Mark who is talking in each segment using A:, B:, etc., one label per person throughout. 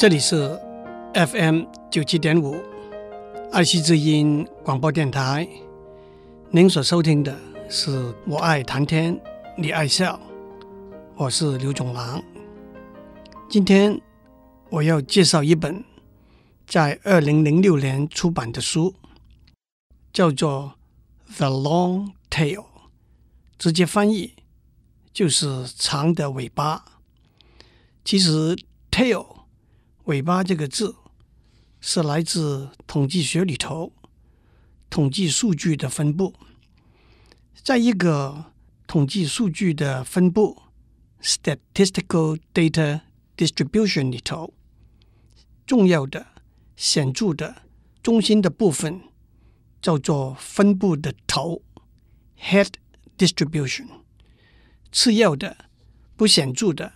A: 这里是 FM 九七点五爱惜之音广播电台。您所收听的是我爱谈天，你爱笑，我是刘总郎。今天我要介绍一本在二零零六年出版的书，叫做《The Long Tail》，直接翻译就是长的尾巴。其实 “tail” 尾巴这个字是来自统计学里头。统计数据的分布，在一个统计数据的分布 （statistical data distribution） 里头，重要的、显著的、中心的部分叫做分布的头 （head distribution），次要的、不显著的、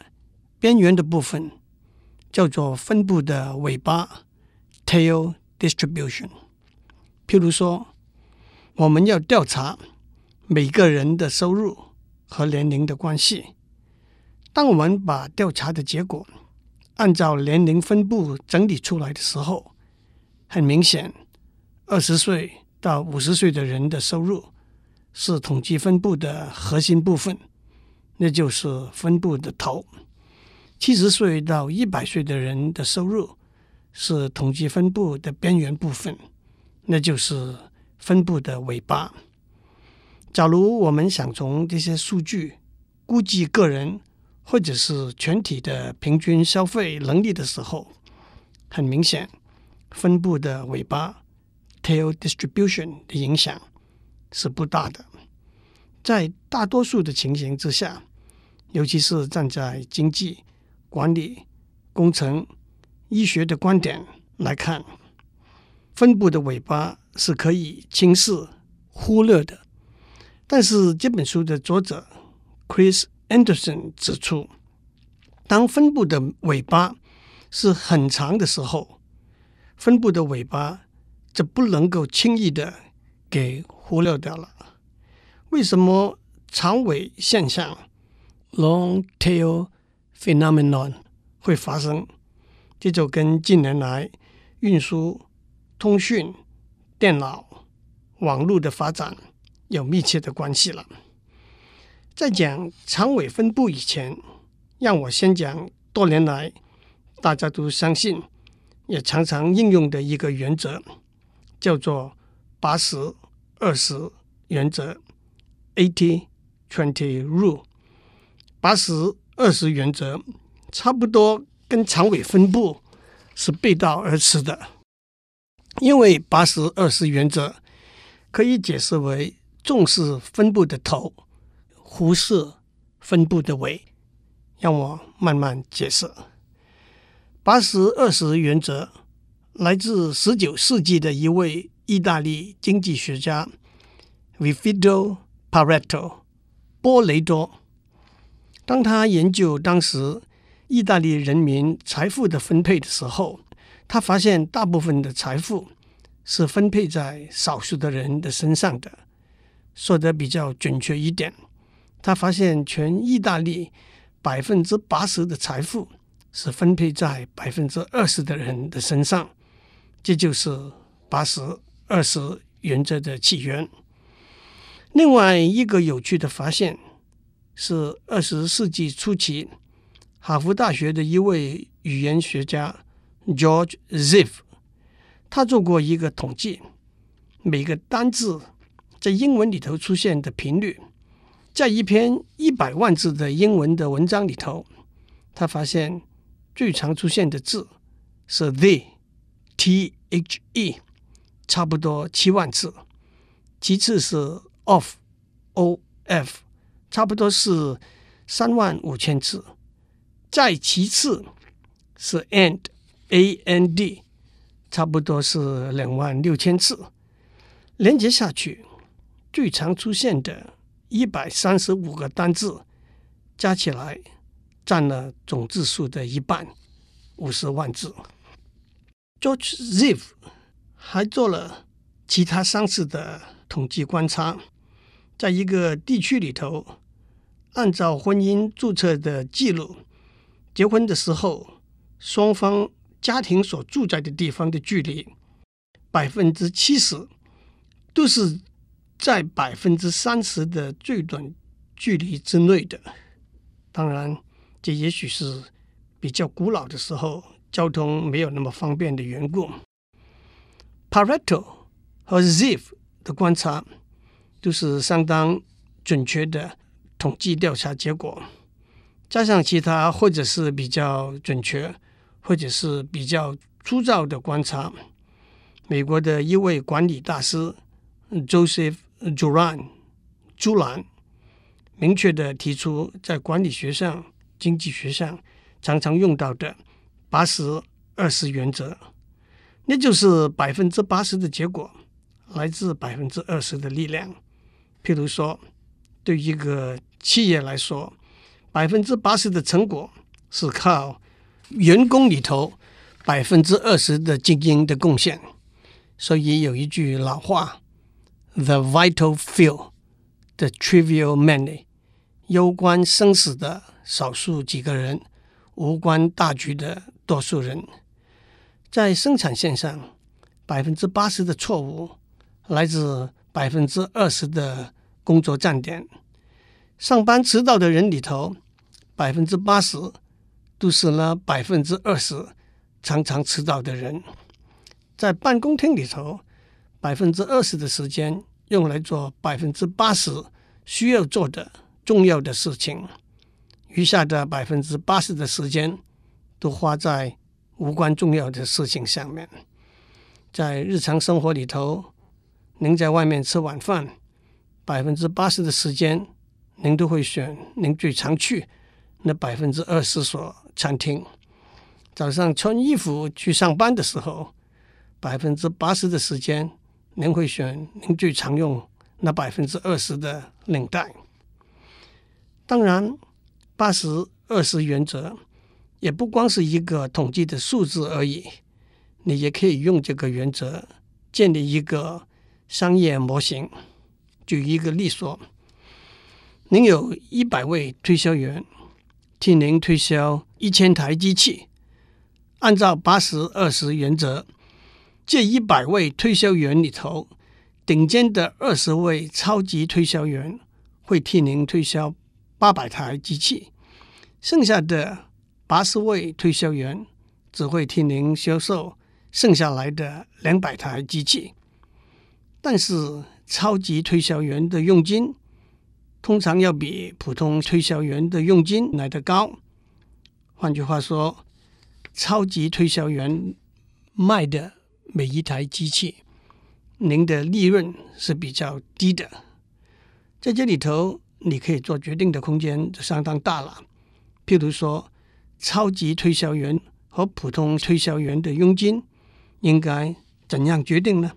A: 边缘的部分叫做分布的尾巴 （tail distribution）。譬如说，我们要调查每个人的收入和年龄的关系。当我们把调查的结果按照年龄分布整理出来的时候，很明显，二十岁到五十岁的人的收入是统计分布的核心部分，那就是分布的头；七十岁到一百岁的人的收入是统计分布的边缘部分。那就是分布的尾巴。假如我们想从这些数据估计个人或者是全体的平均消费能力的时候，很明显，分布的尾巴 （tail distribution） 的影响是不大的。在大多数的情形之下，尤其是站在经济、管理、工程、医学的观点来看。分布的尾巴是可以轻视、忽略的，但是这本书的作者 Chris Anderson 指出，当分布的尾巴是很长的时候，分布的尾巴就不能够轻易的给忽略掉了。为什么长尾现象 （long tail phenomenon） 会发生？这就跟近年来运输通讯、电脑、网络的发展有密切的关系了。在讲长尾分布以前，让我先讲多年来大家都相信、也常常应用的一个原则，叫做八十二十原则 （eighty twenty rule）。八十二十原则差不多跟长尾分布是背道而驰的。因为八十二十原则可以解释为重视分布的头，忽视分布的尾。让我慢慢解释。八十二十原则来自十九世纪的一位意大利经济学家 Vilfredo Pareto 波雷多。当他研究当时意大利人民财富的分配的时候，他发现大部分的财富是分配在少数的人的身上的。说得比较准确一点，他发现全意大利百分之八十的财富是分配在百分之二十的人的身上。这就是八十二十原则的起源。另外一个有趣的发现是二十世纪初期，哈佛大学的一位语言学家。George Ziv，他做过一个统计，每个单字在英文里头出现的频率，在一篇一百万字的英文的文章里头，他发现最常出现的字是 the，T-H-E，差不多七万字，其次是 of，O-F，差不多是三万五千字，再其次是 and。A N D 差不多是两万六千字，连接下去最常出现的一百三十五个单字，加起来占了总字数的一半，五十万字。George Ziv 还做了其他三次的统计观察，在一个地区里头，按照婚姻注册的记录，结婚的时候双方。家庭所住在的地方的距离，百分之七十都是在百分之三十的最短距离之内的。当然，这也许是比较古老的时候交通没有那么方便的缘故。Pareto 和 Ziff 的观察都是相当准确的统计调查结果，加上其他或者是比较准确，或者是比较粗糙的观察，美国的一位管理大师 Joseph Juran 朱兰。明确地提出，在管理学上、经济学上常常用到的八十二十原则，那就是百分之八十的结果来自百分之二十的力量。譬如说，对一个企业来说，百分之八十的成果是靠员工里头百分之二十的精英的贡献。所以有一句老话：“The vital few。” The trivial many，攸关生死的少数几个人，无关大局的多数人。在生产线上，百分之八十的错误来自百分之二十的工作站点。上班迟到的人里头，百分之八十都是那百分之二十常常迟到的人。在办公厅里头，百分之二十的时间。用来做百分之八十需要做的重要的事情，余下的百分之八十的时间都花在无关重要的事情上面。在日常生活里头，您在外面吃晚饭，百分之八十的时间，您都会选您最常去那百分之二十所餐厅。早上穿衣服去上班的时候，百分之八十的时间。您会选您最常用那百分之二十的领带。当然，八十二十原则也不光是一个统计的数字而已。你也可以用这个原则建立一个商业模型。举一个例说，您有一百位推销员替您推销一千台机器，按照八十二十原则。这一百位推销员里头，顶尖的二十位超级推销员会替您推销八百台机器，剩下的八十位推销员只会替您销售剩下来的两百台机器。但是，超级推销员的佣金通常要比普通推销员的佣金来得高。换句话说，超级推销员卖的。每一台机器，您的利润是比较低的，在这里头，你可以做决定的空间就相当大了。譬如说，超级推销员和普通推销员的佣金应该怎样决定呢？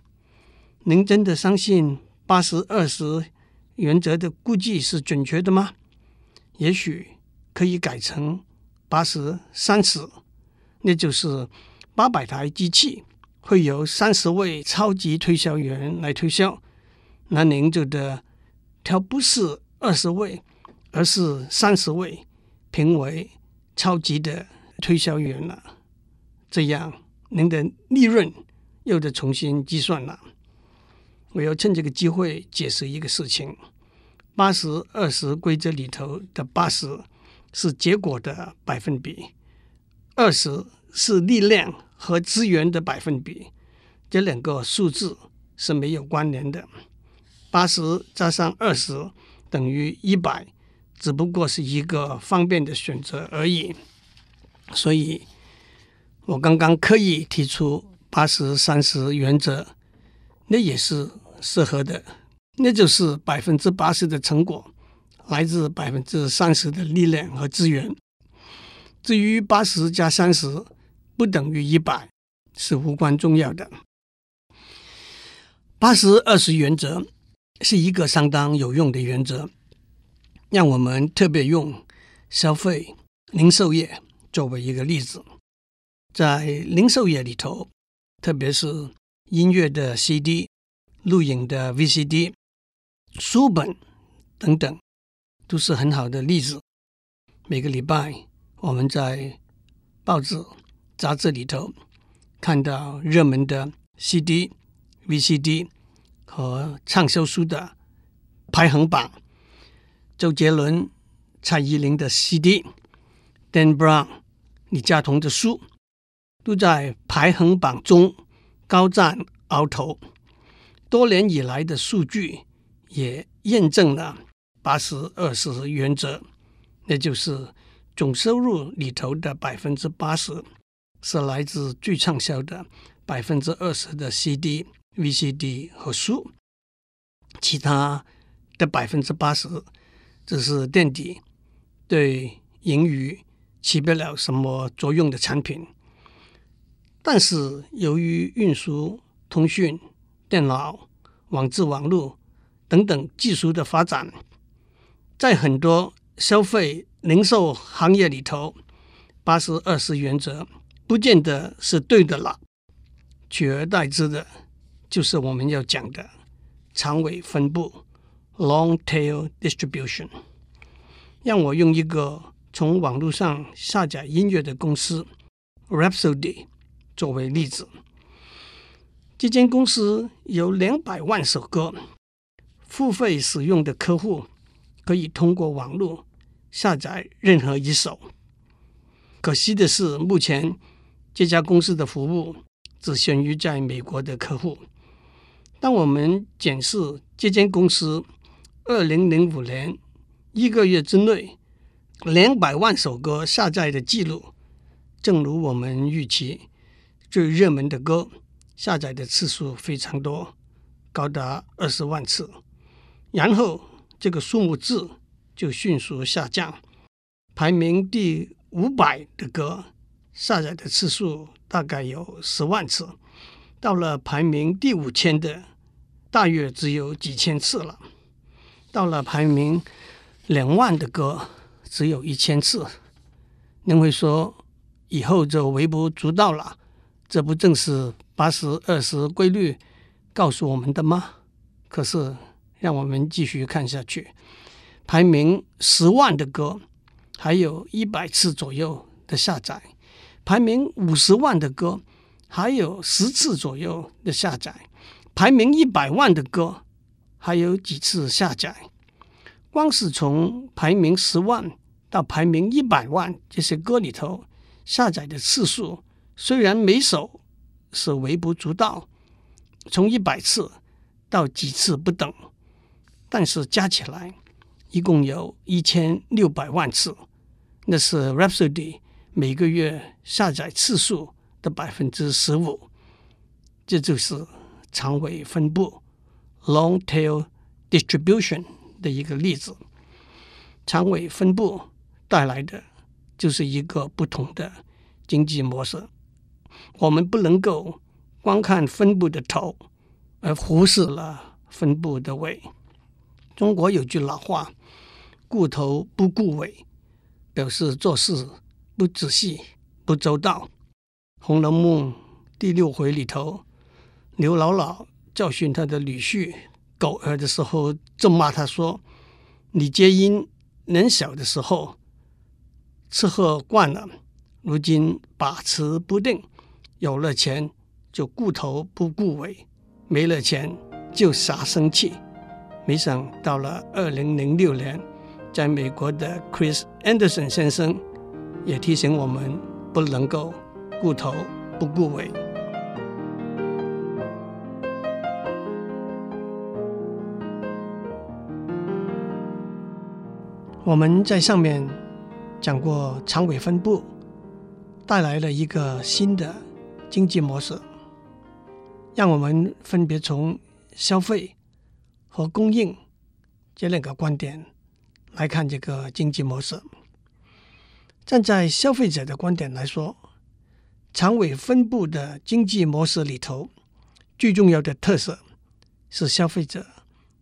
A: 您真的相信八十二十原则的估计是准确的吗？也许可以改成八十三十，那就是八百台机器。会由三十位超级推销员来推销，那您就得挑不是二十位，而是三十位评为超级的推销员了。这样您的利润又得重新计算了。我要趁这个机会解释一个事情：八十二十规则里头的八十是结果的百分比，二十是力量。和资源的百分比，这两个数字是没有关联的。八十加上二十等于一百，只不过是一个方便的选择而已。所以，我刚刚刻意提出八十三十原则，那也是适合的。那就是百分之八十的成果来自百分之三十的力量和资源。至于八十加三十。不等于一百是无关重要的。八十二十原则是一个相当有用的原则，让我们特别用消费零售业作为一个例子。在零售业里头，特别是音乐的 CD、录影的 VCD、书本等等，都是很好的例子。每个礼拜我们在报纸。杂志里头看到热门的 CD、VCD 和畅销书的排行榜，周杰伦、蔡依林的 CD，Dan Brown、李佳彤的书都在排行榜中高占鳌头。多年以来的数据也验证了八十二十原则，那就是总收入里头的百分之八十是来自最畅销的百分之二十的 CD、VCD 和书，其他的百分之八十只是垫底，对盈余起不了什么作用的产品。但是由于运输、通讯、电脑、网际网络等等技术的发展，在很多消费零售行业里头，八十二十原则不见得是对的了。取而代之的，就是我们要讲的长尾分布 （long tail distribution）。让我用一个从网络上下载音乐的公司 Rhapsody 作为例子。这间公司有两百万首歌，付费使用的客户可以通过网络下载任何一首。可惜的是，目前这家公司的服务只限于在美国的客户。当我们检视这间公司二零零五年一个月之内两百万首歌下载的记录，正如我们预期，最热门的歌。下载的次数非常多，高达二十万次，然后这个数目字就迅速下降，排名第五百的歌下载的次数大概有十万次，到了排名第五千的，大约只有几千次了，到了排名两万的歌只有一千次。您会说以后就微不足道了，这不正是？八十二十规律告诉我们的吗？可是，让我们继续看下去。排名十万的歌，还有一百次左右的下载；排名五十万的歌，还有十次左右的下载；排名一百万的歌，还有几次下载。光是从排名十万到排名一百万这些歌里头下载的次数，虽然每首。是微不足道，从一百次到几次不等，但是加起来一共有一千六百万次，那是 Rhapsody 每个月下载次数的百分之十五，这就是长尾分布 （long tail distribution） 的一个例子。长尾分布带来的就是一个不同的经济模式。我们不能够光看分布的头，而忽视了分布的尾。中国有句老话：“顾头不顾尾”，表示做事不仔细、不周到。《红楼梦》第六回里头，刘姥姥教训他的女婿狗儿的时候，咒骂他说：“你皆因年小的时候吃喝惯了，如今把持不定。”有了钱就顾头不顾尾，没了钱就傻生气。没想到了二零零六年，在美国的 Chris Anderson 先生也提醒我们不能够顾头不顾尾。我们在上面讲过长尾分布带来了一个新的。经济模式，让我们分别从消费和供应这两个观点来看这个经济模式。站在消费者的观点来说，长尾分布的经济模式里头，最重要的特色是消费者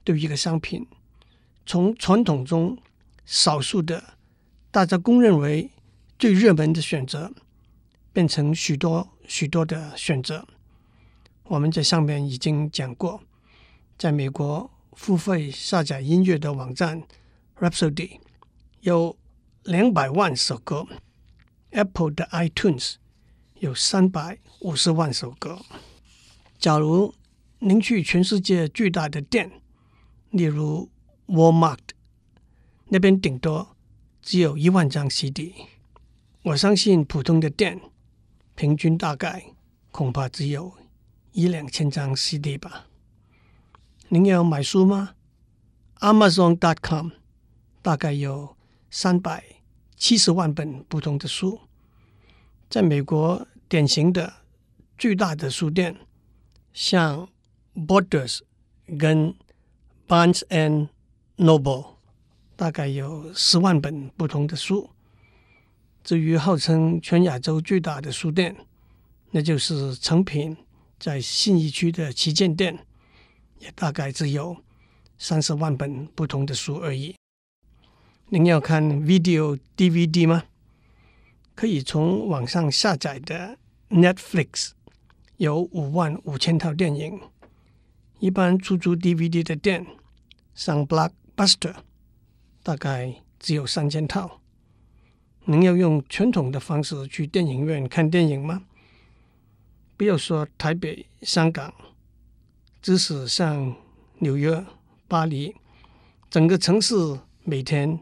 A: 对一个商品从传统中少数的大家公认为最热门的选择，变成许多。许多的选择，我们在上面已经讲过。在美国，付费下载音乐的网站 Rhapsody 有两百万首歌；Apple 的 iTunes 有三百五十万首歌。假如您去全世界巨大的店，例如 Walmart，那边顶多只有一万张 CD。我相信普通的店，平均大概恐怕只有一两千张 CD 吧。您要买书吗？Amazon.com 大概有三百七十万本不同的书。在美国，典型的巨大的书店，像 Borders 跟 Barnes and Noble，大概有十万本不同的书。至于号称全亚洲最大的书店，那就是诚品在信义区的旗舰店，也大概只有三十万本不同的书而已。您要看 Video DVD 吗？可以从网上下载的 Netflix 有五万五千套电影。一般出租 DVD 的店，像 Blockbuster，大概只有三千套。您要用传统的方式去电影院看电影吗？不要说台北、香港，即使像纽约、巴黎，整个城市每天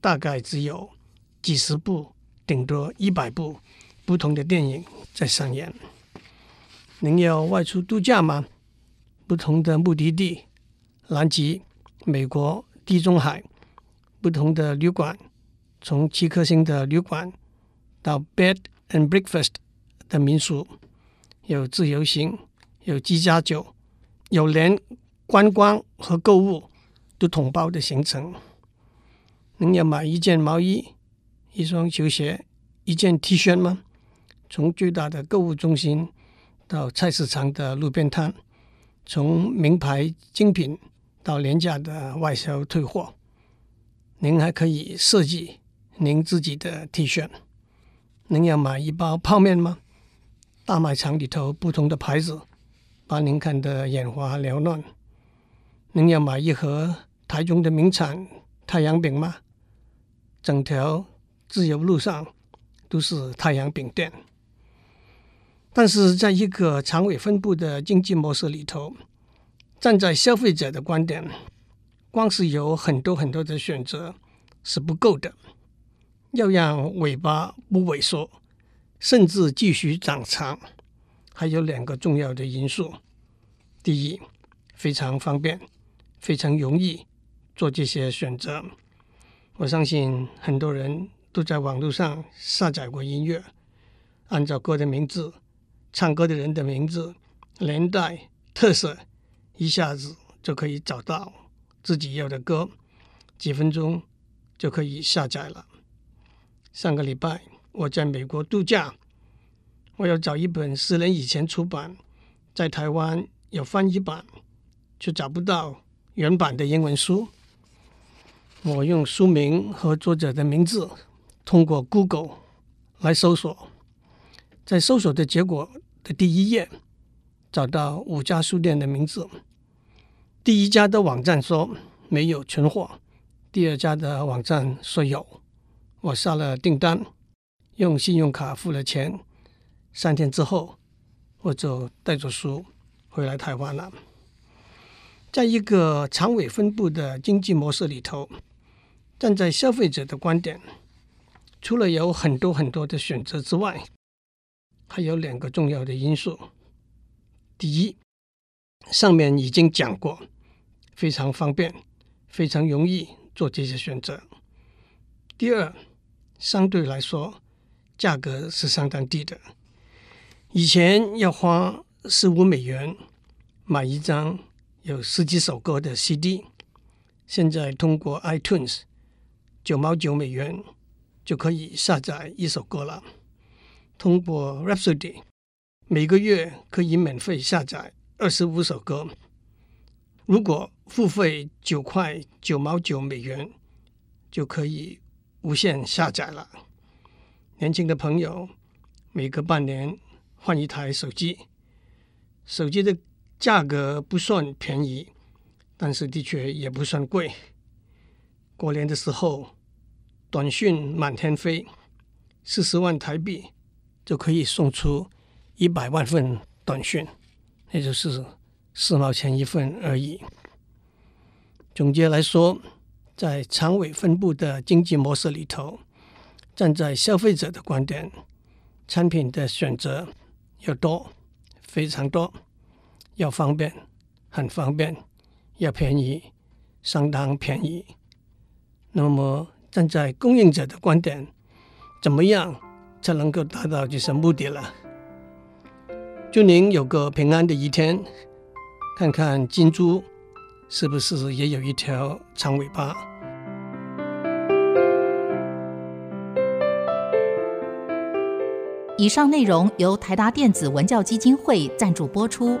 A: 大概只有几十部，顶多一百部不同的电影在上演。您要外出度假吗？不同的目的地，南极、美国、地中海，不同的旅馆。从七颗星的旅馆到 Bed and Breakfast 的民宿，有自由行，有居家酒，有连观光和购物都统包的行程。您要买一件毛衣、一双球鞋、一件 T 恤吗？从巨大的购物中心到菜市场的路边摊，从名牌精品到廉价的外销退货，您还可以设计。您自己的 T 恤，您要买一包泡面吗？大卖场里头不同的牌子，把您看得眼花缭乱。您要买一盒台中的名产太阳饼吗？整条自由路上都是太阳饼店。但是，在一个长尾分布的经济模式里头，站在消费者的观点，光是有很多很多的选择是不够的。要让尾巴不萎缩，甚至继续长长，还有两个重要的因素：第一，非常方便，非常容易做这些选择。我相信很多人都在网络上下载过音乐，按照歌的名字、唱歌的人的名字、年代、特色，一下子就可以找到自己要的歌，几分钟就可以下载了。上个礼拜我在美国度假，我要找一本十年以前出版，在台湾有翻译版，却找不到原版的英文书。我用书名和作者的名字通过 Google 来搜索，在搜索的结果的第一页找到五家书店的名字。第一家的网站说没有存货，第二家的网站说有。我下了订单，用信用卡付了钱。三天之后，我就带着书回来台湾了。在一个长尾分布的经济模式里头，站在消费者的观点，除了有很多很多的选择之外，还有两个重要的因素。第一，上面已经讲过，非常方便，非常容易做这些选择。第二，相对来说，价格是相当低的。以前要花十五美元买一张有十几首歌的 CD，现在通过 iTunes 九毛九美元就可以下载一首歌了。通过 Rhapsody 每个月可以免费下载二十五首歌。如果付费九块九毛九美元，就可以。无限下载了。年轻的朋友每隔半年换一台手机，手机的价格不算便宜，但是的确也不算贵。过年的时候，短讯满天飞，四十万台币就可以送出一百万份短讯，也就是四毛钱一份而已。总结来说，在长尾分布的经济模式里头，站在消费者的观点，产品的选择要多，非常多，要方便，很方便，要便宜，相当便宜。那么站在供应者的观点，怎么样才能够达到这些目的了？祝您有个平安的一天。看看金猪是不是也有一条长尾巴？
B: 以上内容由台达电子文教基金会赞助播出。